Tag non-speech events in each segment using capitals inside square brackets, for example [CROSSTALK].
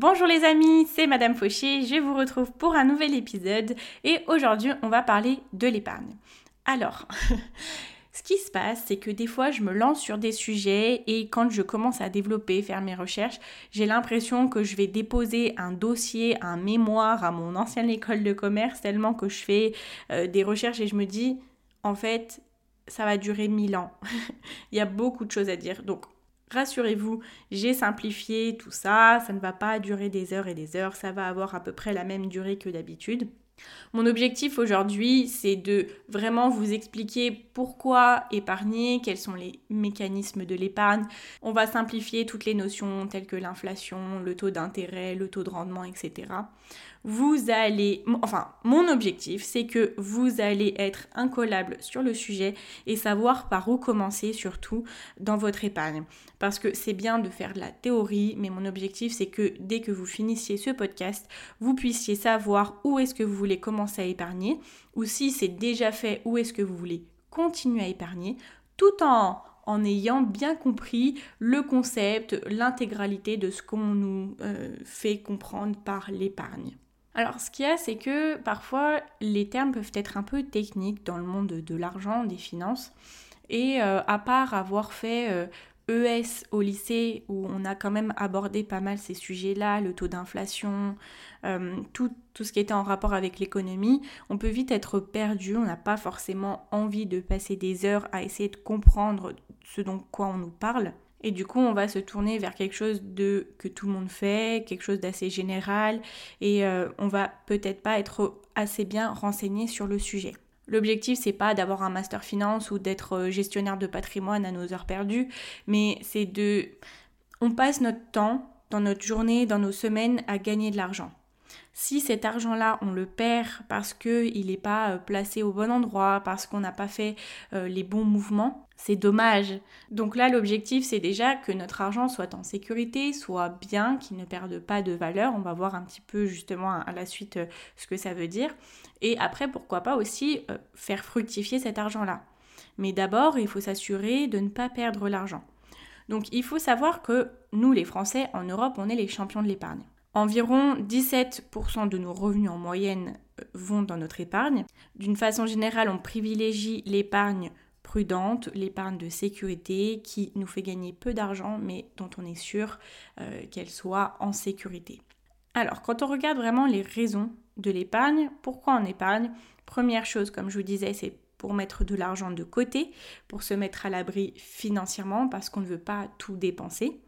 Bonjour les amis, c'est Madame Fauché, je vous retrouve pour un nouvel épisode et aujourd'hui on va parler de l'épargne. Alors, [LAUGHS] ce qui se passe, c'est que des fois je me lance sur des sujets et quand je commence à développer, faire mes recherches, j'ai l'impression que je vais déposer un dossier, un mémoire à mon ancienne école de commerce tellement que je fais euh, des recherches et je me dis, en fait, ça va durer mille ans. [LAUGHS] Il y a beaucoup de choses à dire. Donc, rassurez-vous, j'ai simplifié tout ça. Ça ne va pas durer des heures et des heures. Ça va avoir à peu près la même durée que d'habitude. Mon objectif aujourd'hui, c'est de vraiment vous expliquer pourquoi épargner, quels sont les mécanismes de l'épargne. On va simplifier toutes les notions telles que l'inflation, le taux d'intérêt, le taux de rendement, etc vous allez, enfin, mon objectif, c'est que vous allez être incollable sur le sujet et savoir par où commencer, surtout dans votre épargne. Parce que c'est bien de faire de la théorie, mais mon objectif, c'est que dès que vous finissiez ce podcast, vous puissiez savoir où est-ce que vous voulez commencer à épargner, ou si c'est déjà fait, où est-ce que vous voulez continuer à épargner, tout en en ayant bien compris le concept, l'intégralité de ce qu'on nous euh, fait comprendre par l'épargne. Alors, ce qu'il y a, c'est que parfois, les termes peuvent être un peu techniques dans le monde de l'argent, des finances. Et euh, à part avoir fait ES euh, e au lycée, où on a quand même abordé pas mal ces sujets-là, le taux d'inflation, euh, tout, tout, ce qui était en rapport avec l'économie, on peut vite être perdu. On n'a pas forcément envie de passer des heures à essayer de comprendre ce dont quoi on nous parle. Et du coup, on va se tourner vers quelque chose de que tout le monde fait, quelque chose d'assez général, et euh, on va peut-être pas être assez bien renseigné sur le sujet. L'objectif, c'est pas d'avoir un master finance ou d'être euh, gestionnaire de patrimoine à nos heures perdues, mais c'est de. On passe notre temps dans notre journée, dans nos semaines à gagner de l'argent. Si cet argent-là, on le perd parce qu'il n'est pas euh, placé au bon endroit, parce qu'on n'a pas fait les bons mouvements, c'est dommage. Donc là, l'objectif, c'est déjà que notre argent soit en sécurité, soit bien, qu'il ne perde pas de valeur. On va voir un petit peu justement à la suite euh, ce que ça veut dire. Et après, pourquoi pas aussi euh, faire fructifier cet argent-là. Mais d'abord, il faut s'assurer de ne pas perdre l'argent. Donc il faut savoir que nous, les Français, en Europe, on est les champions de l'épargne. Environ 17% de nos revenus en moyenne euh, vont dans notre épargne. D'une façon générale, on privilégie l'épargne prudente, l'épargne de sécurité qui nous fait gagner peu d'argent mais dont on est sûr euh, qu'elle soit en sécurité. Alors quand on regarde vraiment les raisons de l'épargne, pourquoi on épargne? Première chose, comme je vous disais, c'est pour mettre de l'argent de côté, pour se mettre à l'abri financièrement parce qu'on ne veut pas tout dépenser.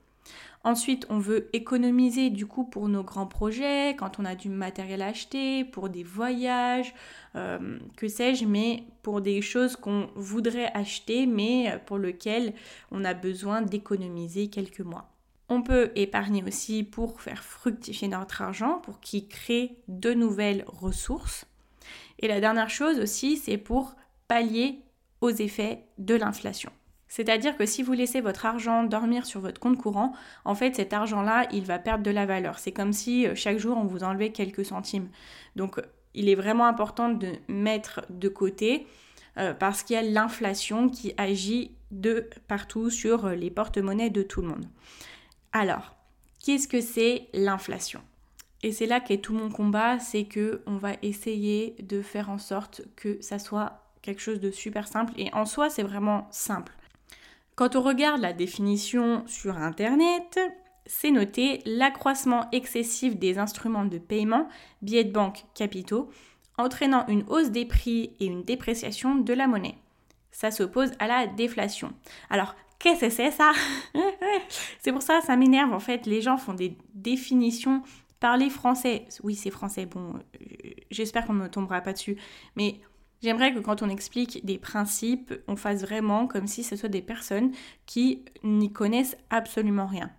Ensuite, on veut économiser du coup pour nos grands projets, quand on a du matériel à acheter, pour des voyages, euh, que sais-je, mais pour des choses qu'on voudrait acheter, mais pour lesquelles on a besoin d'économiser quelques mois. On peut épargner aussi pour faire fructifier notre argent, pour qu'il crée de nouvelles ressources. Et la dernière chose aussi, c'est pour pallier aux effets de l'inflation. C'est-à-dire que si vous laissez votre argent dormir sur votre compte courant, en fait cet argent-là, il va perdre de la valeur. C'est comme si euh, chaque jour on vous enlevait quelques centimes. Donc il est vraiment important de mettre de côté euh, parce qu'il y a l'inflation qui agit de partout sur euh, les porte-monnaies de tout le monde. Alors, qu'est-ce que c'est l'inflation? Et c'est là qu'est tout mon combat, c'est que on va essayer de faire en sorte que ça soit quelque chose de super simple et en soi, c'est vraiment simple. Quand on regarde la définition sur Internet, c'est noté l'accroissement excessif des instruments de paiement, billets de banque, capitaux, entraînant une hausse des prix et une dépréciation de la monnaie. Ça s'oppose à la déflation. Alors, qu'est-ce que c'est ça [LAUGHS] C'est pour ça, ça m'énerve en fait. Les gens font des définitions parler français. Oui, c'est français. Bon, euh, j'espère qu'on ne me tombera pas dessus. Mais J'aimerais que quand on explique des principes, on fasse vraiment comme si ce soit des personnes qui n'y connaissent absolument rien.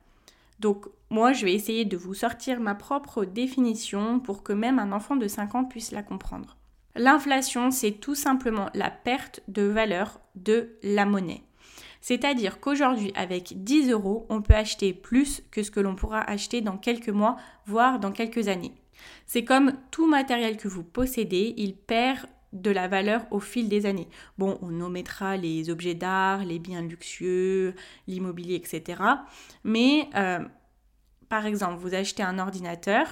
Donc moi, je vais essayer de vous sortir ma propre définition pour que même un enfant de 5 ans puisse la comprendre. L'inflation, c'est tout simplement la perte de valeur de la monnaie. C'est-à-dire qu'aujourd'hui, avec 10 euros, on peut acheter plus que ce que l'on pourra acheter dans quelques mois, voire dans quelques années. C'est comme tout matériel que vous possédez, il perd de la valeur au fil des années. Bon, on omettra les objets d'art, les biens luxueux, l'immobilier, etc. Mais, euh, par exemple, vous achetez un ordinateur,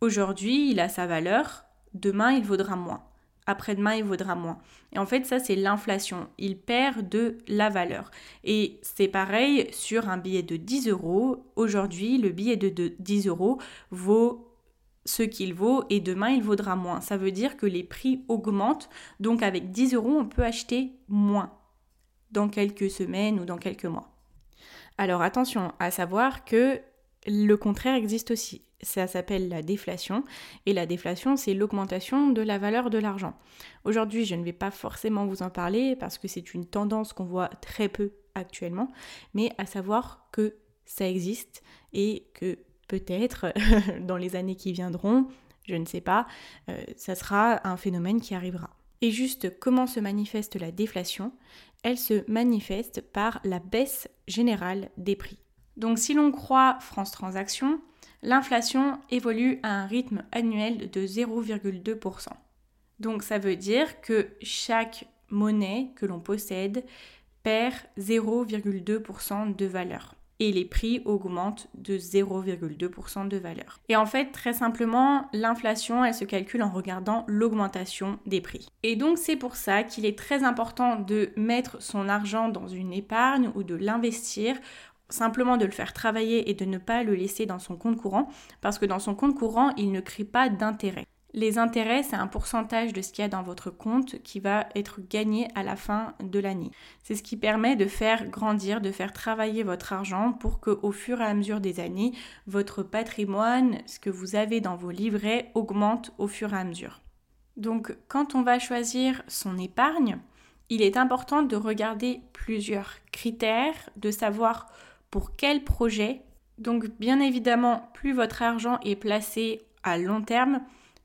aujourd'hui, il a sa valeur, demain, il vaudra moins. Après-demain, il vaudra moins. Et en fait, ça, c'est l'inflation. Il perd de la valeur. Et c'est pareil sur un billet de 10 euros. Aujourd'hui, le billet de 10 euros vaut ce qu'il vaut et demain il vaudra moins. Ça veut dire que les prix augmentent, donc avec 10 euros on peut acheter moins dans quelques semaines ou dans quelques mois. Alors attention à savoir que le contraire existe aussi. Ça s'appelle la déflation et la déflation c'est l'augmentation de la valeur de l'argent. Aujourd'hui je ne vais pas forcément vous en parler parce que c'est une tendance qu'on voit très peu actuellement, mais à savoir que ça existe et que peut-être [LAUGHS] dans les années qui viendront, je ne sais pas, euh, ça sera un phénomène qui arrivera. Et juste comment se manifeste la déflation? Elle se manifeste par la baisse générale des prix. Donc si l'on croit France Transactions, l'inflation évolue à un rythme annuel de 0,2%. Donc ça veut dire que chaque monnaie que l'on possède perd 0,2% de valeur et les prix augmentent de 0,2% de valeur. Et en fait, très simplement, l'inflation, elle se calcule en regardant l'augmentation des prix. Et donc c'est pour ça qu'il est très important de mettre son argent dans une épargne ou de l'investir simplement de le faire travailler et de ne pas le laisser dans son compte courant, parce que dans son compte courant, il ne crée pas d'intérêt. Les intérêts, c'est un pourcentage de ce qu'il y a dans votre compte qui va être gagné à la fin de l'année. C'est ce qui permet de faire grandir, de faire travailler votre argent pour que au fur et à mesure des années, votre patrimoine, ce que vous avez dans vos livrets, augmente au fur et à mesure. Donc quand on va choisir son épargne, il est important de regarder plusieurs critères, de savoir pour quel projet. Donc bien évidemment, plus votre argent est placé à long terme,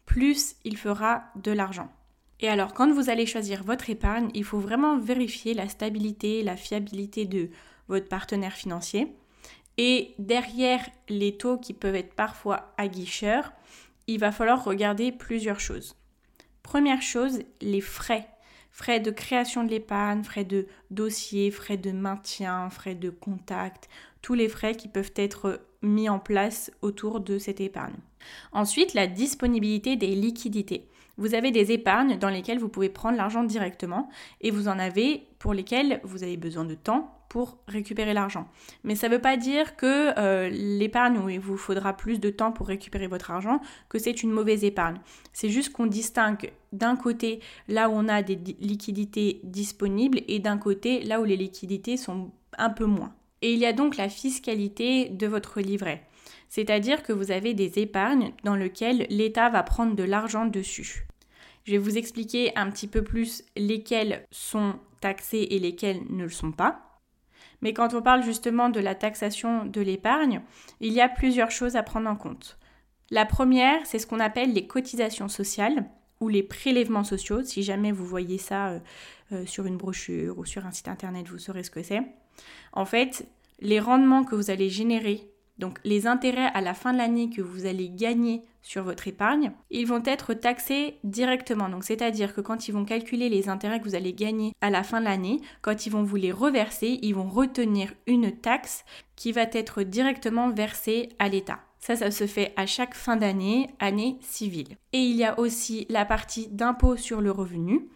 plus il fera de l'argent. Et alors, quand vous allez choisir votre épargne, il faut vraiment vérifier la stabilité, la fiabilité de votre partenaire financier. Et derrière les taux qui peuvent être parfois aguicheurs, il va falloir regarder plusieurs choses. Première chose, les frais. Frais de création de l'épargne, frais de dossier, frais de maintien, frais de contact, les frais qui peuvent être mis en place autour de cette épargne. Ensuite, la disponibilité des liquidités. Vous avez des épargnes dans lesquelles vous pouvez prendre l'argent directement et vous en avez pour lesquelles vous avez besoin de temps pour récupérer l'argent. Mais ça ne veut pas dire que euh, l'épargne où il vous faudra plus de temps pour récupérer votre argent, que c'est une mauvaise épargne. C'est juste qu'on distingue d'un côté là où on a des liquidités disponibles et d'un côté là où les liquidités sont un peu moins. Et il y a donc la fiscalité de votre livret. C'est-à-dire que vous avez des épargnes dans lesquelles l'État va prendre de l'argent dessus. Je vais vous expliquer un petit peu plus lesquelles sont taxées et lesquelles ne le sont pas. Mais quand on parle justement de la taxation de l'épargne, il y a plusieurs choses à prendre en compte. La première, c'est ce qu'on appelle les cotisations sociales ou les prélèvements sociaux. Si jamais vous voyez ça euh, euh, sur une brochure ou sur un site internet, vous saurez ce que c'est. En fait, les rendements que vous allez générer, donc les intérêts à la fin de l'année que vous allez gagner sur votre épargne, ils vont être taxés directement. Donc c'est-à-dire que quand ils vont calculer les intérêts que vous allez gagner à la fin de l'année, quand ils vont vous les reverser, ils vont retenir une taxe qui va être directement versée à l'État. Ça, ça se fait à chaque fin d'année, année civile. Et il y a aussi la partie d'impôt sur le revenu.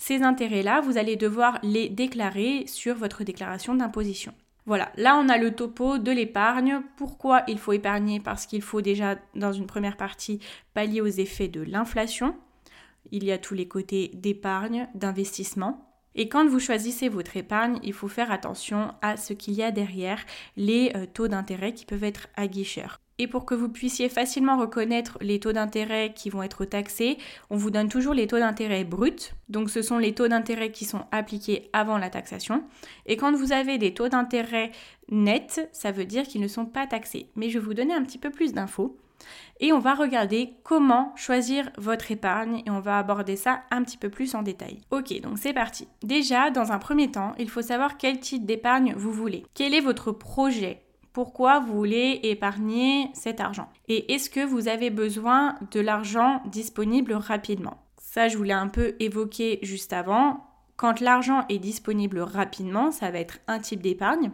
Ces intérêts-là, vous allez devoir les déclarer sur votre déclaration d'imposition. Voilà, là on a le topo de l'épargne. Pourquoi il faut épargner? Parce qu'il faut déjà, dans une première partie, pallier aux effets de l'inflation. Il y a tous les côtés d'épargne, d'investissement. Et quand vous choisissez votre épargne, il faut faire attention à ce qu'il y a derrière les euh, taux d'intérêt qui peuvent être aguicheurs. Et pour que vous puissiez facilement reconnaître les taux d'intérêt qui vont être taxés, on vous donne toujours les taux d'intérêt bruts. Donc ce sont les taux d'intérêt qui sont appliqués avant la taxation. Et quand vous avez des taux d'intérêt nets, ça veut dire qu'ils ne sont pas taxés. Mais je vais vous donner un petit peu plus d'infos. Et on va regarder comment choisir votre épargne et on va aborder ça un petit peu plus en détail. Ok, donc c'est parti. Déjà, dans un premier temps, il faut savoir quel type d'épargne vous voulez. Quel est votre projet? Pourquoi vous voulez épargner cet argent? Et est-ce que vous avez besoin de l'argent disponible rapidement? Ça, je voulais un peu évoquer juste avant. Quand l'argent est disponible rapidement, ça va être un type d'épargne.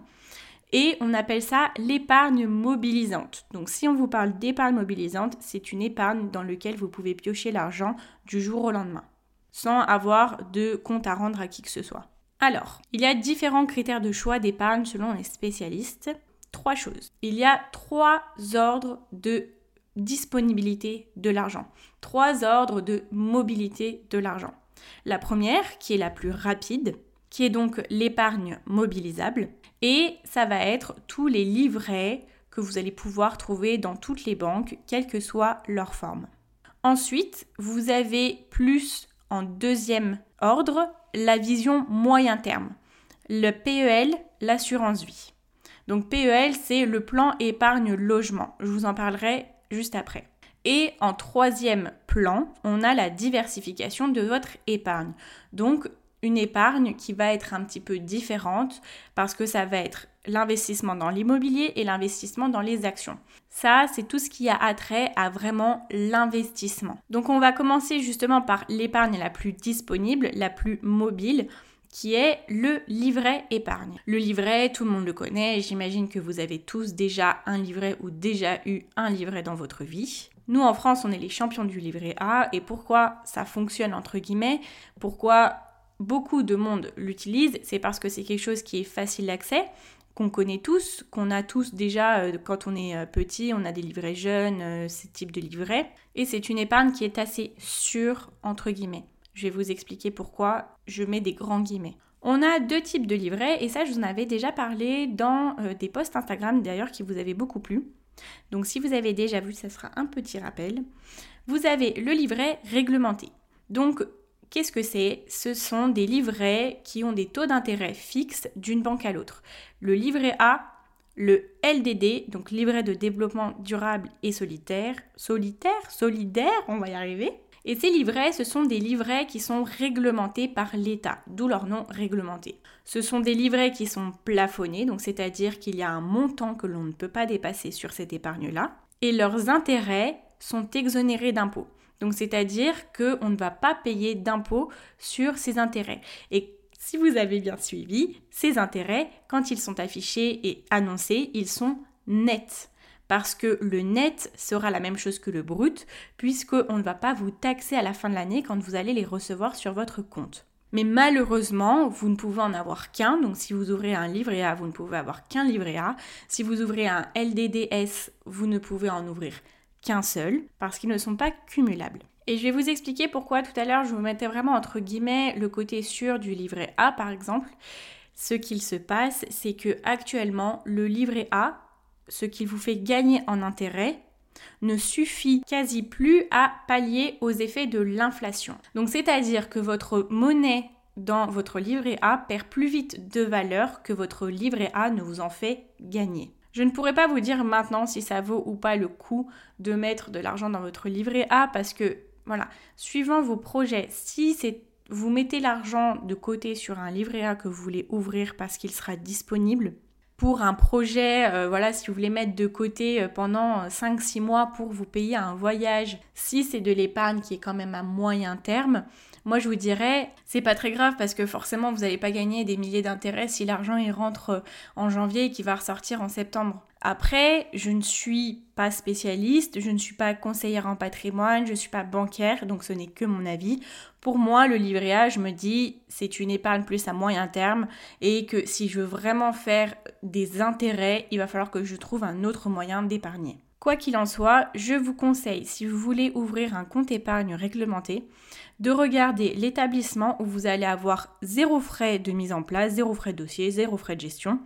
Et on appelle ça l'épargne mobilisante. Donc si on vous parle d'épargne mobilisante, c'est une épargne dans laquelle vous pouvez piocher l'argent du jour au lendemain, sans avoir de compte à rendre à qui que ce soit. Alors, il y a différents critères de choix d'épargne selon les spécialistes trois choses. Il y a trois ordres de disponibilité de l'argent, trois ordres de mobilité de l'argent. La première, qui est la plus rapide, qui est donc l'épargne mobilisable, et ça va être tous les livrets que vous allez pouvoir trouver dans toutes les banques, quelle que soit leur forme. Ensuite, vous avez plus en deuxième ordre la vision moyen terme, le PEL, l'assurance vie. Donc PEL, c'est le plan épargne logement. Je vous en parlerai juste après. Et en troisième plan, on a la diversification de votre épargne. Donc une épargne qui va être un petit peu différente parce que ça va être l'investissement dans l'immobilier et l'investissement dans les actions. Ça, c'est tout ce qui a attrait à vraiment l'investissement. Donc on va commencer justement par l'épargne la plus disponible, la plus mobile qui est le livret épargne. Le livret, tout le monde le connaît, j'imagine que vous avez tous déjà un livret ou déjà eu un livret dans votre vie. Nous en France, on est les champions du livret A et pourquoi ça fonctionne entre guillemets, pourquoi beaucoup de monde l'utilise, c'est parce que c'est quelque chose qui est facile d'accès, qu'on connaît tous, qu'on a tous déjà euh, quand on est euh, petit, on a des livrets jeunes, euh, ce type de livret, et c'est une épargne qui est assez sûre entre guillemets. Je vais vous expliquer pourquoi je mets des grands guillemets. On a deux types de livrets et ça je vous en avais déjà parlé dans des posts Instagram d'ailleurs qui vous avaient beaucoup plu. Donc si vous avez déjà vu, ça sera un petit rappel. Vous avez le livret réglementé. Donc qu'est-ce que c'est? Ce sont des livrets qui ont des taux d'intérêt fixes d'une banque à l'autre. Le livret A, le LDD, donc livret de développement durable et solitaire, solitaire, solidaire, on va y arriver, et ces livrets, ce sont des livrets qui sont réglementés par l'État, d'où leur nom réglementé. Ce sont des livrets qui sont plafonnés, donc c'est-à-dire qu'il y a un montant que l'on ne peut pas dépasser sur cette épargne-là, et leurs intérêts sont exonérés d'impôts. Donc c'est-à-dire qu'on ne va pas payer d'impôts sur ces intérêts. Et si vous avez bien suivi, ces intérêts, quand ils sont affichés et annoncés, ils sont nets parce que le net sera la même chose que le brut, puisqu'on ne va pas vous taxer à la fin de l'année quand vous allez les recevoir sur votre compte. Mais malheureusement, vous ne pouvez en avoir qu'un. Donc si vous ouvrez un livret A, vous ne pouvez avoir qu'un livret A. Si vous ouvrez un LDDS, vous ne pouvez en ouvrir qu'un seul, parce qu'ils ne sont pas cumulables. Et je vais vous expliquer pourquoi tout à l'heure je vous mettais vraiment entre guillemets le côté sûr du livret A par exemple. Ce qu'il se passe, c'est que actuellement le livret A ce qu'il vous fait gagner en intérêt ne suffit quasi plus à pallier aux effets de l'inflation. Donc c'est-à-dire que votre monnaie dans votre livret A perd plus vite de valeur que votre livret A ne vous en fait gagner. Je ne pourrais pas vous dire maintenant si ça vaut ou pas le coup de mettre de l'argent dans votre livret A parce que voilà, suivant vos projets, si vous mettez l'argent de côté sur un livret A que vous voulez ouvrir parce qu'il sera disponible, pour un projet, euh, voilà, si vous voulez mettre de côté euh, pendant 5-6 mois pour vous payer un voyage, si c'est de l'épargne qui est quand même à moyen terme, moi je vous dirais, c'est pas très grave parce que forcément vous n'allez pas gagner des milliers d'intérêts si l'argent il rentre euh, en janvier et qu'il va ressortir en septembre. Après, je ne suis pas spécialiste, je ne suis pas conseillère en patrimoine, je ne suis pas bancaire, donc ce n'est que mon avis. Pour moi, le livret je me dis, c'est une épargne plus à moyen terme et que si je veux vraiment faire des intérêts, il va falloir que je trouve un autre moyen d'épargner. Quoi qu'il en soit, je vous conseille, si vous voulez ouvrir un compte épargne réglementé, de regarder l'établissement où vous allez avoir zéro frais de mise en place, zéro frais de dossier, zéro frais de gestion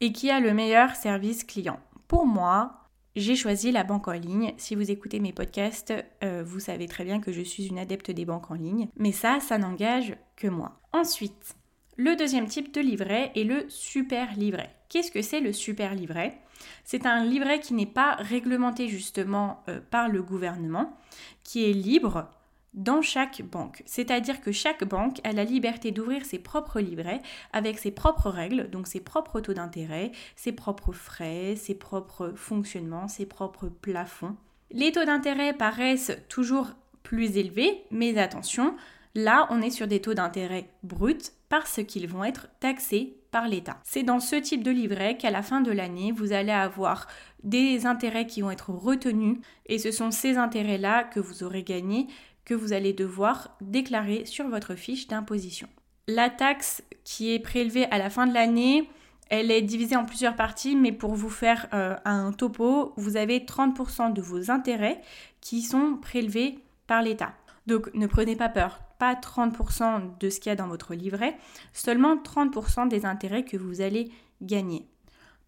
et qui a le meilleur service client. Pour moi, j'ai choisi la banque en ligne. Si vous écoutez mes podcasts, euh, vous savez très bien que je suis une adepte des banques en ligne. Mais ça, ça n'engage que moi. Ensuite, le deuxième type de livret est le super livret. Qu'est-ce que c'est le super livret? C'est un livret qui n'est pas réglementé justement euh, par le gouvernement, qui est libre dans chaque banque. C'est-à-dire que chaque banque a la liberté d'ouvrir ses propres livrets avec ses propres règles, donc ses propres taux d'intérêt, ses propres frais, ses propres fonctionnements, ses propres plafonds. Les taux d'intérêt paraissent toujours plus élevés, mais attention, là on est sur des taux d'intérêt bruts parce qu'ils vont être taxés par l'État. C'est dans ce type de livret qu'à la fin de l'année, vous allez avoir des intérêts qui vont être retenus et ce sont ces intérêts-là que vous aurez gagnés que vous allez devoir déclarer sur votre fiche d'imposition. La taxe qui est prélevée à la fin de l'année, elle est divisée en plusieurs parties, mais pour vous faire euh, un topo, vous avez 30% de vos intérêts qui sont prélevés par l'État. Donc ne prenez pas peur, pas 30% de ce qu'il y a dans votre livret, seulement 30% des intérêts que vous allez gagner.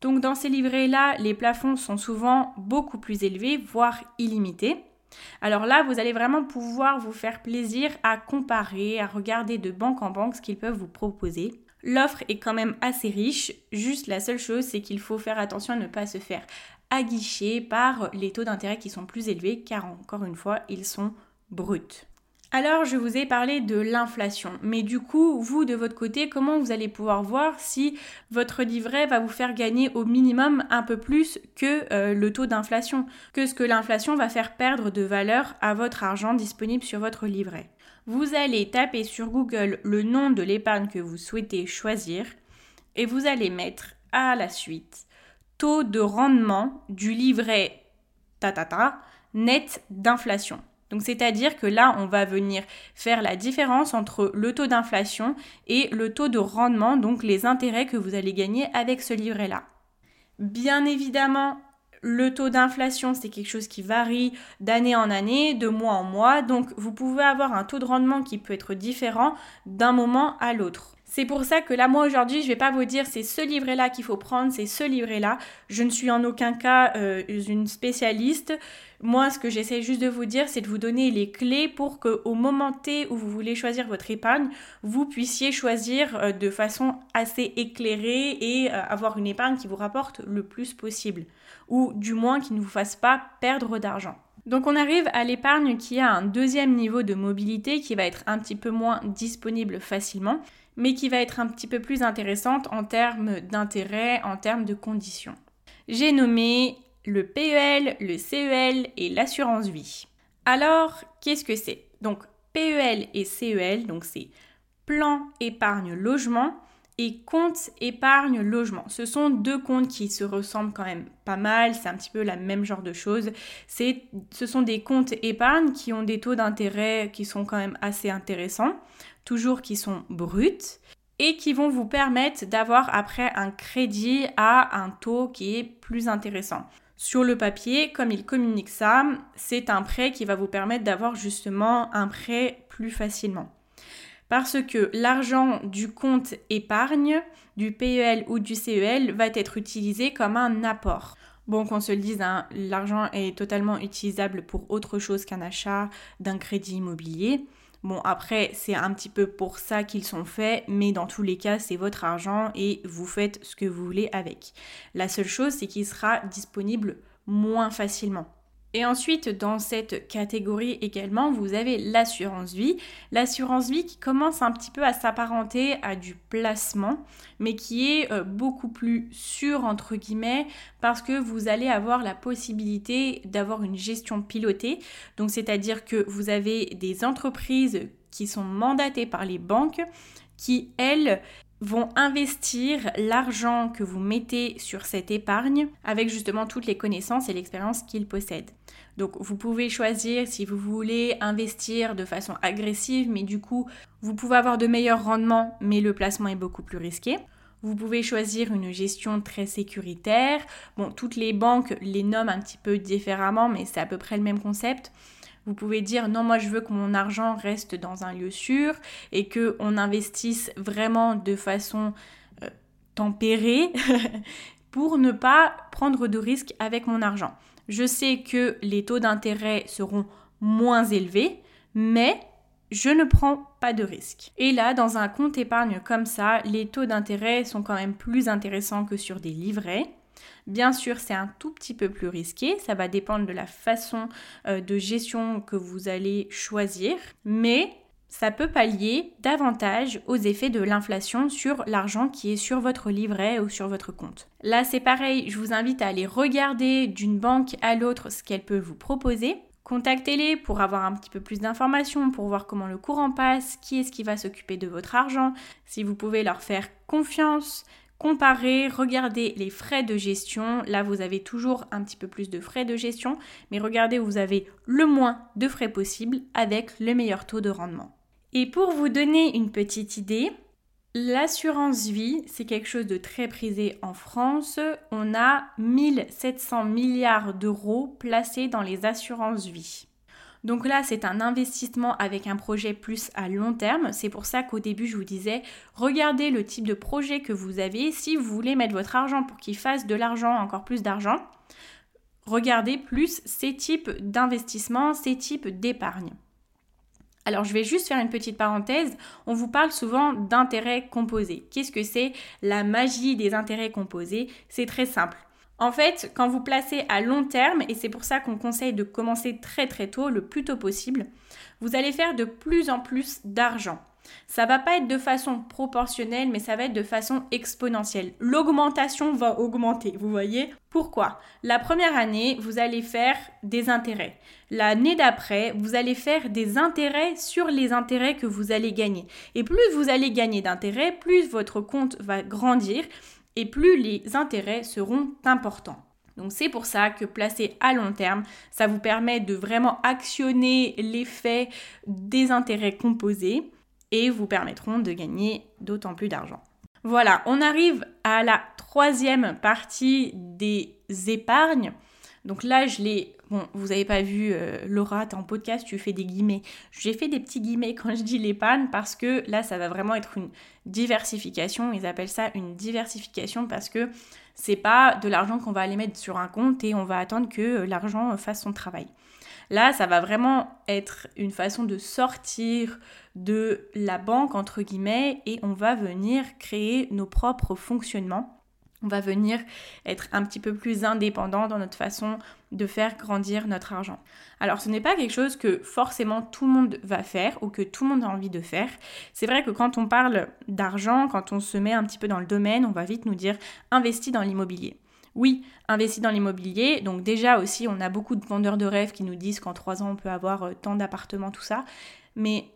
Donc dans ces livrets-là, les plafonds sont souvent beaucoup plus élevés, voire illimités. Alors là, vous allez vraiment pouvoir vous faire plaisir à comparer, à regarder de banque en banque ce qu'ils peuvent vous proposer. L'offre est quand même assez riche, juste la seule chose c'est qu'il faut faire attention à ne pas se faire aguicher par les taux d'intérêt qui sont plus élevés car encore une fois ils sont bruts. Alors, je vous ai parlé de l'inflation, mais du coup, vous de votre côté, comment vous allez pouvoir voir si votre livret va vous faire gagner au minimum un peu plus que euh, le taux d'inflation, que ce que l'inflation va faire perdre de valeur à votre argent disponible sur votre livret? Vous allez taper sur Google le nom de l'épargne que vous souhaitez choisir et vous allez mettre à la suite taux de rendement du livret tatata net d'inflation. Donc c'est-à-dire que là, on va venir faire la différence entre le taux d'inflation et le taux de rendement, donc les intérêts que vous allez gagner avec ce livret-là. Bien évidemment, le taux d'inflation, c'est quelque chose qui varie d'année en année, de mois en mois, donc vous pouvez avoir un taux de rendement qui peut être différent d'un moment à l'autre. C'est pour ça que là, moi aujourd'hui, je ne vais pas vous dire c'est ce livret-là qu'il faut prendre, c'est ce livret-là. Je ne suis en aucun cas euh, une spécialiste. Moi, ce que j'essaie juste de vous dire, c'est de vous donner les clés pour qu'au moment T où vous voulez choisir votre épargne, vous puissiez choisir euh, de façon assez éclairée et euh, avoir une épargne qui vous rapporte le plus possible. Ou du moins qui ne vous fasse pas perdre d'argent. Donc on arrive à l'épargne qui a un deuxième niveau de mobilité qui va être un petit peu moins disponible facilement mais qui va être un petit peu plus intéressante en termes d'intérêt, en termes de conditions. J'ai nommé le PEL, le CEL et l'assurance vie. Alors, qu'est-ce que c'est? Donc, PEL et CEL, donc c'est plan épargne logement et compte épargne logement. Ce sont deux comptes qui se ressemblent quand même pas mal, c'est un petit peu la même genre de choses. Ce sont des comptes épargne qui ont des taux d'intérêt qui sont quand même assez intéressants toujours qui sont brutes et qui vont vous permettre d'avoir après un crédit à un taux qui est plus intéressant. Sur le papier, comme il communique ça, c'est un prêt qui va vous permettre d'avoir justement un prêt plus facilement. Parce que l'argent du compte épargne, du PEL ou du CEL va être utilisé comme un apport. Bon, qu'on se le dise, hein, l'argent est totalement utilisable pour autre chose qu'un achat d'un crédit immobilier. Bon, après, c'est un petit peu pour ça qu'ils sont faits, mais dans tous les cas, c'est votre argent et vous faites ce que vous voulez avec. La seule chose, c'est qu'il sera disponible moins facilement. Et ensuite, dans cette catégorie également, vous avez l'assurance vie. L'assurance vie qui commence un petit peu à s'apparenter à du placement, mais qui est euh, beaucoup plus sûr, entre guillemets, parce que vous allez avoir la possibilité d'avoir une gestion pilotée. Donc, c'est-à-dire que vous avez des entreprises qui sont mandatées par les banques qui, elles, vont investir l'argent que vous mettez sur cette épargne avec justement toutes les connaissances et l'expérience qu'ils possèdent. Donc vous pouvez choisir si vous voulez investir de façon agressive, mais du coup vous pouvez avoir de meilleurs rendements, mais le placement est beaucoup plus risqué. Vous pouvez choisir une gestion très sécuritaire. Bon, toutes les banques les nomment un petit peu différemment, mais c'est à peu près le même concept. Vous pouvez dire non, moi je veux que mon argent reste dans un lieu sûr et que on investisse vraiment de façon euh, tempérée [LAUGHS] pour ne pas prendre de risques avec mon argent. Je sais que les taux d'intérêt seront moins élevés, mais je ne prends pas de risque. Et là, dans un compte épargne comme ça, les taux d'intérêt sont quand même plus intéressants que sur des livrets. Bien sûr, c'est un tout petit peu plus risqué, ça va dépendre de la façon euh, de gestion que vous allez choisir, mais ça peut pallier davantage aux effets de l'inflation sur l'argent qui est sur votre livret ou sur votre compte. Là, c'est pareil, je vous invite à aller regarder d'une banque à l'autre ce qu'elle peut vous proposer. Contactez-les pour avoir un petit peu plus d'informations, pour voir comment le courant passe, qui est-ce qui va s'occuper de votre argent, si vous pouvez leur faire confiance, comparer, regardez les frais de gestion. Là, vous avez toujours un petit peu plus de frais de gestion, mais regardez vous avez le moins de frais possible avec le meilleur taux de rendement. Et pour vous donner une petite idée, l'assurance vie, c'est quelque chose de très prisé en France. On a 1700 milliards d'euros placés dans les assurances vie. Donc là, c'est un investissement avec un projet plus à long terme. C'est pour ça qu'au début, je vous disais, regardez le type de projet que vous avez. Si vous voulez mettre votre argent pour qu'il fasse de l'argent, encore plus d'argent, regardez plus ces types d'investissements, ces types d'épargne. Alors je vais juste faire une petite parenthèse. On vous parle souvent d'intérêts composés. Qu'est-ce que c'est la magie des intérêts composés? C'est très simple. En fait, quand vous placez à long terme, et c'est pour ça qu'on conseille de commencer très très tôt, le plus tôt possible, vous allez faire de plus en plus d'argent. Ça va pas être de façon proportionnelle, mais ça va être de façon exponentielle. L'augmentation va augmenter, vous voyez? Pourquoi? La première année, vous allez faire des intérêts. L'année d'après, vous allez faire des intérêts sur les intérêts que vous allez gagner. Et plus vous allez gagner d'intérêts, plus votre compte va grandir et plus les intérêts seront importants. Donc c'est pour ça que placer à long terme, ça vous permet de vraiment actionner l'effet des intérêts composés et vous permettront de gagner d'autant plus d'argent. Voilà, on arrive à la troisième partie des épargnes. Donc là, je l'ai. Bon, vous n'avez pas vu, euh, Laura, t'es en podcast, tu fais des guillemets. J'ai fait des petits guillemets quand je dis l'épargne parce que là, ça va vraiment être une diversification. Ils appellent ça une diversification parce que c'est pas de l'argent qu'on va aller mettre sur un compte et on va attendre que l'argent fasse son travail. Là, ça va vraiment être une façon de sortir de la banque, entre guillemets, et on va venir créer nos propres fonctionnements. On va venir être un petit peu plus indépendant dans notre façon de faire grandir notre argent. Alors ce n'est pas quelque chose que forcément tout le monde va faire ou que tout le monde a envie de faire. C'est vrai que quand on parle d'argent, quand on se met un petit peu dans le domaine, on va vite nous dire investis dans l'immobilier. Oui, investis dans l'immobilier. Donc déjà aussi, on a beaucoup de vendeurs de rêves qui nous disent qu'en trois ans, on peut avoir euh, tant d'appartements, tout ça. Mais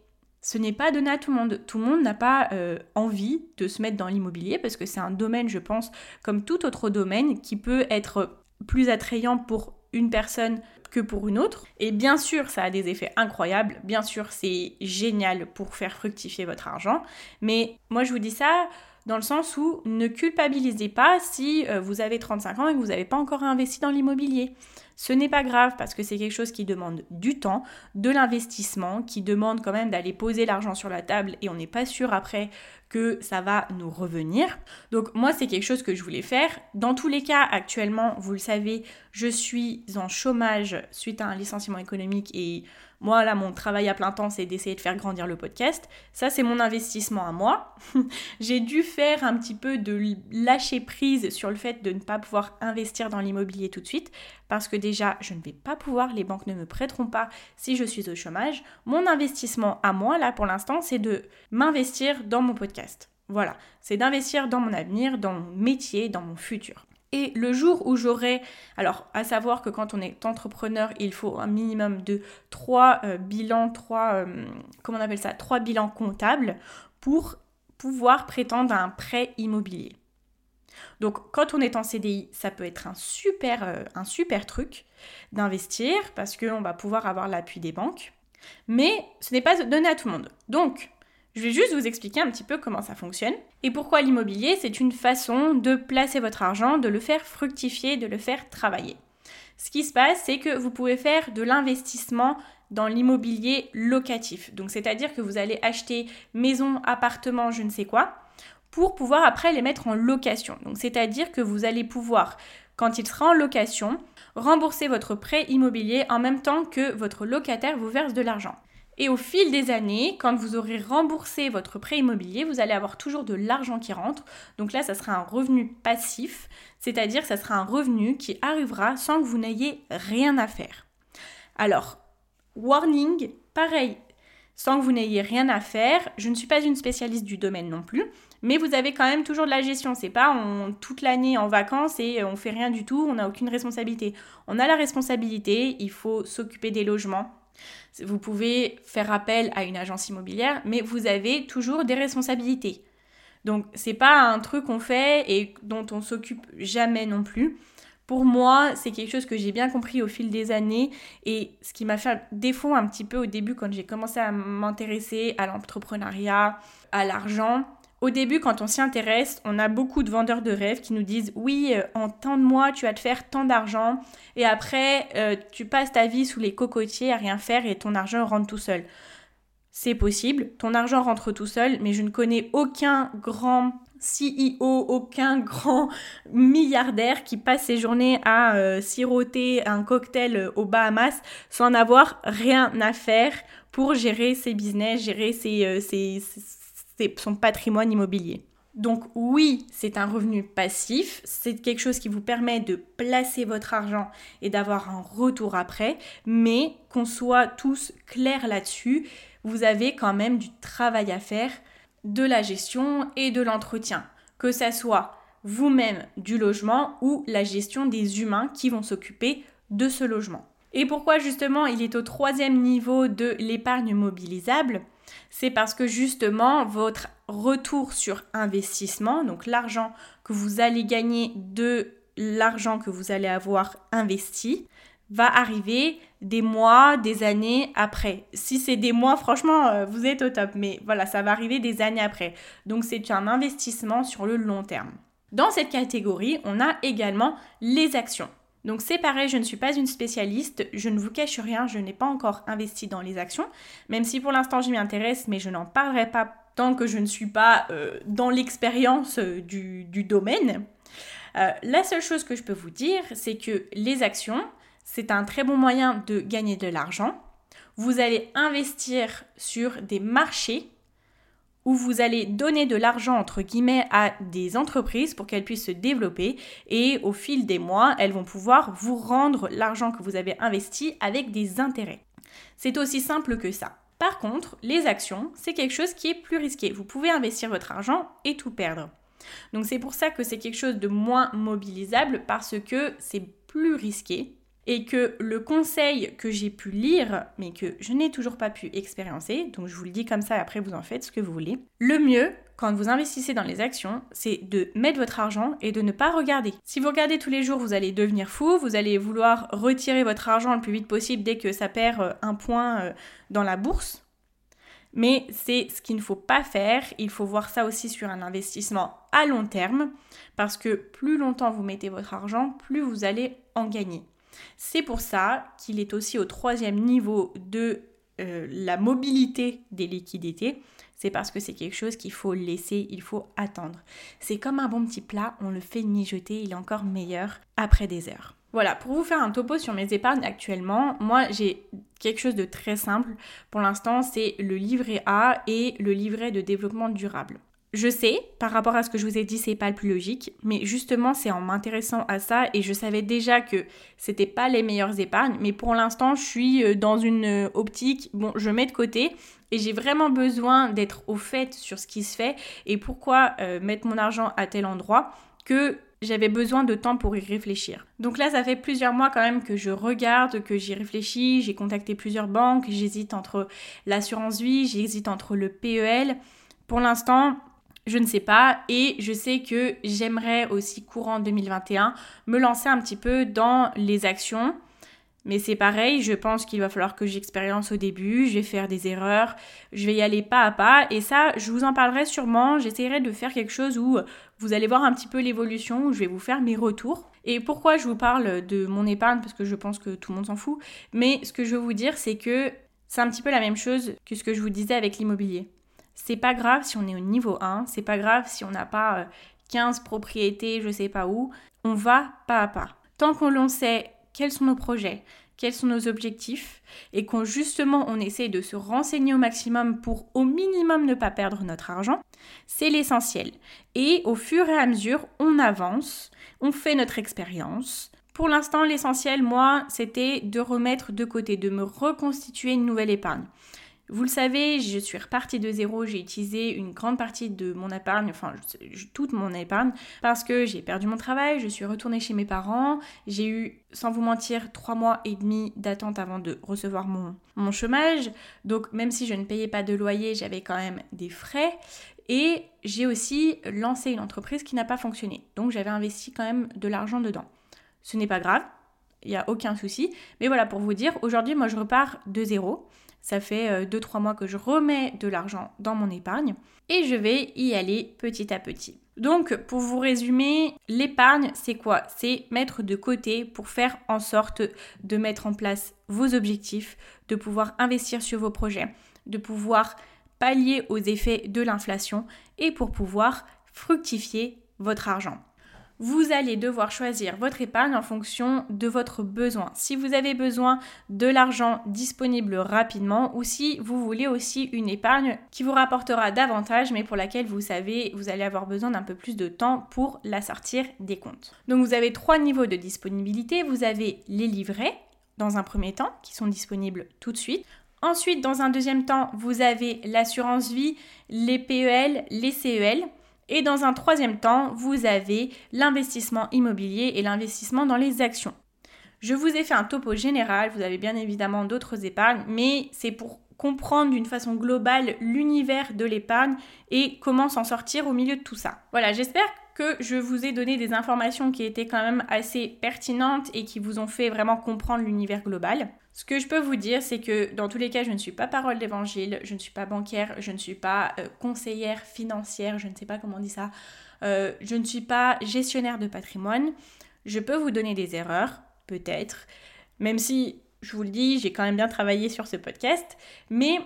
ce n'est pas donné à tout le monde. Tout le monde n'a pas euh, envie de se mettre dans l'immobilier parce que c'est un domaine, je pense, comme tout autre domaine, qui peut être plus attrayant pour une personne que pour une autre. Et bien sûr, ça a des effets incroyables. Bien sûr, c'est génial pour faire fructifier votre argent. Mais moi, je vous dis ça dans le sens où ne culpabilisez pas si euh, vous avez 35 ans et que vous n'avez pas encore investi dans l'immobilier. Ce n'est pas grave parce que c'est quelque chose qui demande du temps, de l'investissement, qui demande quand même d'aller poser l'argent sur la table et on n'est pas sûr après que ça va nous revenir. Donc moi c'est quelque chose que je voulais faire. Dans tous les cas actuellement, vous le savez, je suis en chômage suite à un licenciement économique et moi, là, mon travail à plein temps, c'est d'essayer de faire grandir le podcast. Ça, c'est mon investissement à moi. [LAUGHS] J'ai dû faire un petit peu de lâcher prise sur le fait de ne pas pouvoir investir dans l'immobilier tout de suite, parce que déjà, je ne vais pas pouvoir, les banques ne me prêteront pas si je suis au chômage. Mon investissement à moi, là, pour l'instant, c'est de m'investir dans mon podcast. Voilà, c'est d'investir dans mon avenir, dans mon métier, dans mon futur. Et le jour où j'aurai, alors à savoir que quand on est entrepreneur, il faut un minimum de trois euh, bilans, trois, euh, comment on appelle ça, trois bilans comptables pour pouvoir prétendre à un prêt immobilier. Donc quand on est en CDI, ça peut être un super, euh, un super truc d'investir parce qu'on va pouvoir avoir l'appui des banques. Mais ce n'est pas donné à tout le monde. Donc, Je vais juste vous expliquer un petit peu comment ça fonctionne et pourquoi l'immobilier, c'est une façon de placer votre argent, de le faire fructifier, de le faire travailler. Ce qui se passe, c'est que vous pouvez faire de l'investissement dans l'immobilier locatif. Donc c'est-à-dire que vous allez acheter maison, appartement, je ne sais quoi, pour pouvoir après les mettre en location. Donc c'est-à-dire que vous allez pouvoir, quand il sera en location, rembourser votre prêt immobilier en même temps que votre locataire vous verse de l'argent. Et au fil des années, quand vous aurez remboursé votre prêt immobilier, vous allez avoir toujours de l'argent qui rentre. Donc là, ça sera un revenu passif, c'est-à-dire que ça sera un revenu qui arrivera sans que vous n'ayez rien à faire. Alors, warning, pareil, sans que vous n'ayez rien à faire. Je ne suis pas une spécialiste du domaine non plus, mais vous avez quand même toujours de la gestion. C'est pas toute l'année en vacances et on fait rien du tout, on n'a aucune responsabilité. On a la responsabilité, il faut s'occuper des logements, vous pouvez faire appel à une agence immobilière, mais vous avez toujours des responsabilités. Donc c'est pas un truc qu'on fait et dont on s'occupe jamais non plus. Pour moi, c'est quelque chose que j'ai bien compris au fil des années et ce qui m'a fait défaut un petit peu au début quand j'ai commencé à m'intéresser à l'entrepreneuriat, à l'argent, au début, quand on s'y intéresse, on a beaucoup de vendeurs de rêves qui nous disent oui, euh, en tant de mois, tu vas te faire tant d'argent et après, euh, tu passes ta vie sous les cocotiers à rien faire et ton argent rentre tout seul. C'est possible, ton argent rentre tout seul, mais je ne connais aucun grand CEO, aucun [LAUGHS] grand milliardaire qui passe ses journées à euh, siroter un cocktail aux Bahamas sans avoir rien à faire pour gérer ses business, gérer ses, son patrimoine immobilier. Donc oui, c'est un revenu passif, c'est quelque chose qui vous permet de placer votre argent et d'avoir un retour après, mais qu'on soit tous clairs là-dessus, vous avez quand même du travail à faire, de la gestion et de l'entretien, que ça soit vous-même du logement ou la gestion des humains qui vont s'occuper de ce logement. Et pourquoi justement il est au troisième niveau de l'épargne mobilisable? C'est parce que justement votre retour sur investissement, donc l'argent que vous allez gagner de l'argent que vous allez avoir investi, va arriver des mois, des années après. Si c'est des mois, franchement, euh, vous êtes au top. Mais voilà, ça va arriver des années après. Donc c'est un investissement sur le long terme. Dans cette catégorie, on a également les actions. Donc c'est pareil, je ne suis pas une spécialiste, je ne vous cache rien, je n'ai pas encore investi dans les actions, même si pour l'instant je m'y intéresse, mais je n'en parlerai pas tant que je ne suis pas euh, dans l'expérience euh, du, domaine. Euh, la seule chose que je peux vous dire, c'est que les actions, c'est un très bon moyen de gagner de l'argent. Vous allez investir sur des marchés où vous allez donner de l'argent entre guillemets à des entreprises pour qu'elles puissent se développer et au fil des mois, elles vont pouvoir vous rendre l'argent que vous avez investi avec des intérêts. C'est aussi simple que ça. Par contre, les actions, c'est quelque chose qui est plus risqué. Vous pouvez investir votre argent et tout perdre. Donc c'est pour ça que c'est quelque chose de moins mobilisable parce que c'est plus risqué et que le conseil que j'ai pu lire, mais que je n'ai toujours pas pu expériencer, donc je vous le dis comme ça, après vous en faites ce que vous voulez, le mieux quand vous investissez dans les actions, c'est de mettre votre argent et de ne pas regarder. Si vous regardez tous les jours, vous allez devenir fou, vous allez vouloir retirer votre argent le plus vite possible dès que ça perd euh, un point euh, dans la bourse. Mais c'est ce qu'il ne faut pas faire. Il faut voir ça aussi sur un investissement à long terme parce que plus longtemps vous mettez votre argent, plus vous allez en gagner. C'est pour ça qu'il est aussi au troisième niveau de euh, la mobilité des liquidités. C'est parce que c'est quelque chose qu'il faut laisser, il faut attendre. C'est comme un bon petit plat, on le fait mijoter, il est encore meilleur après des heures. Voilà, pour vous faire un topo sur mes épargnes actuellement, moi j'ai quelque chose de très simple. Pour l'instant, c'est le livret A et le livret de développement durable. Je sais, par rapport à ce que je vous ai dit, c'est pas le plus logique, mais justement, c'est en m'intéressant à ça et je savais déjà que c'était pas les meilleures épargnes, mais pour l'instant, je suis euh, dans une euh, optique, bon, je mets de côté et j'ai vraiment besoin d'être au fait sur ce qui se fait et pourquoi euh, mettre mon argent à tel endroit que j'avais besoin de temps pour y réfléchir. Donc là, ça fait plusieurs mois quand même que je regarde, que j'y réfléchis, j'ai contacté plusieurs banques, j'hésite entre l'assurance vie, j'hésite entre le PEL. Pour l'instant, je ne sais pas et je sais que j'aimerais aussi courant 2021 me lancer un petit peu dans les actions. Mais c'est pareil, je pense qu'il va falloir que j'expérience au début, je vais faire des erreurs, je vais y aller pas à pas et ça, je vous en parlerai sûrement, j'essaierai de faire quelque chose où vous allez voir un petit peu l'évolution, où je vais vous faire mes retours. Et pourquoi je vous parle de mon épargne Parce que je pense que tout le monde s'en fout. Mais ce que je veux vous dire, c'est que c'est un petit peu la même chose que ce que je vous disais avec l'immobilier. C'est pas grave si on est au niveau 1, c'est pas grave si on n'a pas 15 euh, propriétés, je sais pas où. On va pas à pas. Tant qu'on l'on sait quels sont nos projets, quels sont nos objectifs et qu'on justement on essaie de se renseigner au maximum pour au minimum ne pas perdre notre argent, c'est l'essentiel. Et au fur et à mesure, on avance, on fait notre expérience. Pour l'instant, l'essentiel, moi, c'était de remettre de côté, de me reconstituer une nouvelle épargne. Vous le savez, je suis repartie de zéro, j'ai utilisé une grande partie de mon épargne, enfin toute mon épargne, parce que j'ai perdu mon travail, je suis retournée chez mes parents, j'ai eu, sans vous mentir, trois mois et demi d'attente avant de recevoir mon, mon chômage, donc même si je ne payais pas de loyer, j'avais quand même des frais, et j'ai aussi lancé une entreprise qui n'a pas fonctionné, donc j'avais investi quand même de l'argent dedans. Ce n'est pas grave, il n'y a aucun souci, mais voilà pour vous dire, aujourd'hui moi je repars de zéro. Ça fait 2-3 euh, mois que je remets de l'argent dans mon épargne et je vais y aller petit à petit. Donc, pour vous résumer, l'épargne, c'est quoi? C'est mettre de côté pour faire en sorte de mettre en place vos objectifs, de pouvoir investir sur vos projets, de pouvoir pallier aux effets de l'inflation et pour pouvoir fructifier votre argent vous allez devoir choisir votre épargne en fonction de votre besoin. Si vous avez besoin de l'argent disponible rapidement ou si vous voulez aussi une épargne qui vous rapportera davantage mais pour laquelle vous savez vous allez avoir besoin d'un peu plus de temps pour la sortir des comptes. Donc vous avez trois niveaux de disponibilité. Vous avez les livrets dans un premier temps qui sont disponibles tout de suite. Ensuite, dans un deuxième temps, vous avez l'assurance vie, les PEL, les CEL. Et dans un troisième temps, vous avez l'investissement immobilier et l'investissement dans les actions. Je vous ai fait un topo général, vous avez bien évidemment d'autres épargnes, mais c'est pour comprendre d'une façon globale l'univers de l'épargne et comment s'en sortir au milieu de tout ça. Voilà, j'espère que je vous ai donné des informations qui étaient quand même assez pertinentes et qui vous ont fait vraiment comprendre l'univers global. Ce que je peux vous dire, c'est que dans tous les cas, je ne suis pas parole d'évangile, je ne suis pas banquière, je ne suis pas euh, conseillère financière, je ne sais pas comment on dit ça, euh, je ne suis pas gestionnaire de patrimoine. Je peux vous donner des erreurs, peut-être, même si, je vous le dis, j'ai quand même bien travaillé sur ce podcast, mais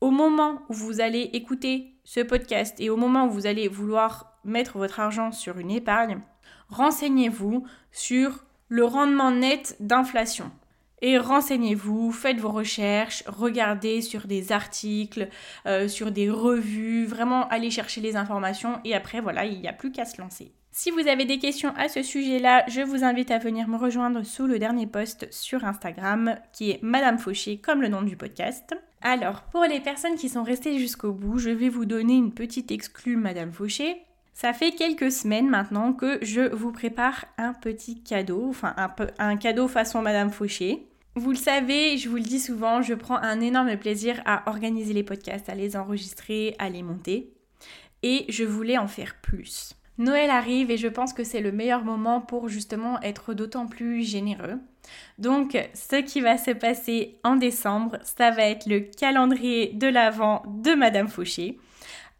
au moment où vous allez écouter ce podcast et au moment où vous allez vouloir mettre votre argent sur une épargne, renseignez-vous sur le rendement net d'inflation. Et renseignez-vous, faites vos recherches, regardez sur des articles, euh, sur des revues, vraiment allez chercher les informations et après voilà, il n'y a plus qu'à se lancer. Si vous avez des questions à ce sujet-là, je vous invite à venir me rejoindre sous le dernier post sur Instagram qui est Madame Fauché comme le nom du podcast. Alors, pour les personnes qui sont restées jusqu'au bout, je vais vous donner une petite exclue Madame Fauché. Ça fait quelques semaines maintenant que je vous prépare un petit cadeau, enfin un, cadeau façon Madame Fauché. Vous le savez, je vous le dis souvent, je prends un énorme plaisir à organiser les podcasts, à les enregistrer, à les monter. Et je voulais en faire plus. Noël arrive et je pense que c'est le meilleur moment pour justement être d'autant plus généreux. Donc, ce qui va se passer en décembre, ça va être le calendrier de l'Avent de Madame Fauché.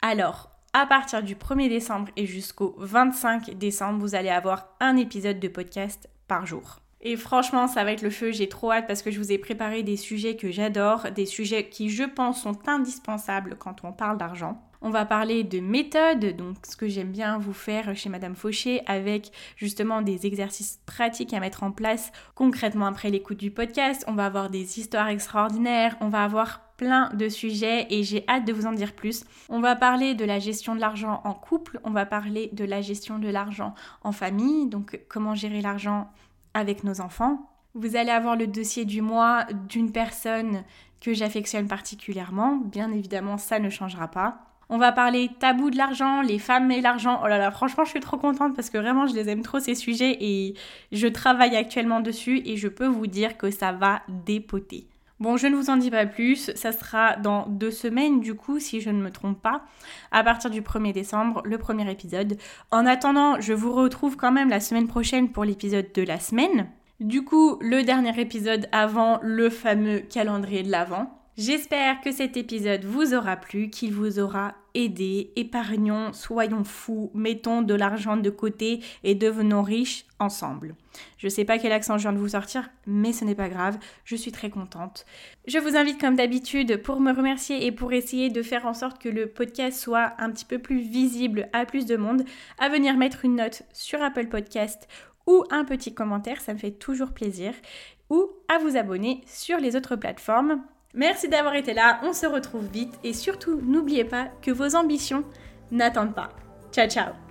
Alors, à partir du 1er décembre et jusqu'au 25 décembre, vous allez avoir un épisode de podcast par jour. Et franchement, ça va être le feu, j'ai trop hâte parce que je vous ai préparé des sujets que j'adore, des sujets qui, je pense, sont indispensables quand on parle d'argent. On va parler de méthode, donc ce que j'aime bien vous faire chez Madame Fauché avec justement des exercices pratiques à mettre en place concrètement après l'écoute du podcast. On va avoir des histoires extraordinaires, on va avoir plein de sujets et j'ai hâte de vous en dire plus. On va parler de la gestion de l'argent en couple, on va parler de la gestion de l'argent en famille, donc comment gérer l'argent avec nos enfants. Vous allez avoir le dossier du mois d'une personne que j'affectionne particulièrement. Bien évidemment, ça ne changera pas. On va parler tabou de l'argent, les femmes et l'argent. Oh là là, franchement, je suis trop contente parce que vraiment, je les aime trop ces sujets et je travaille actuellement dessus et je peux vous dire que ça va dépoter. Bon, je ne vous en dis pas plus, ça sera dans deux semaines du coup, si je ne me trompe pas, à partir du 1er décembre, le premier épisode. En attendant, je vous retrouve quand même la semaine prochaine pour l'épisode de la semaine. Du coup, le dernier épisode avant le fameux calendrier de l'Avent. J'espère que cet épisode vous aura plu, qu'il vous aura aidé. Épargnons, soyons fous, mettons de l'argent de côté et devenons riches ensemble. Je sais pas quel accent je viens de vous sortir, mais ce n'est pas grave, je suis très contente. Je vous invite comme d'habitude pour me remercier et pour essayer de faire en sorte que le podcast soit un petit peu plus visible à plus de monde, à venir mettre une note sur Apple Podcast ou un petit commentaire, ça me fait toujours plaisir, ou à vous abonner sur les autres plateformes. Merci d'avoir été là, on se retrouve vite. Et surtout n'oubliez pas que vos ambitions n'attendent pas. Ciao ciao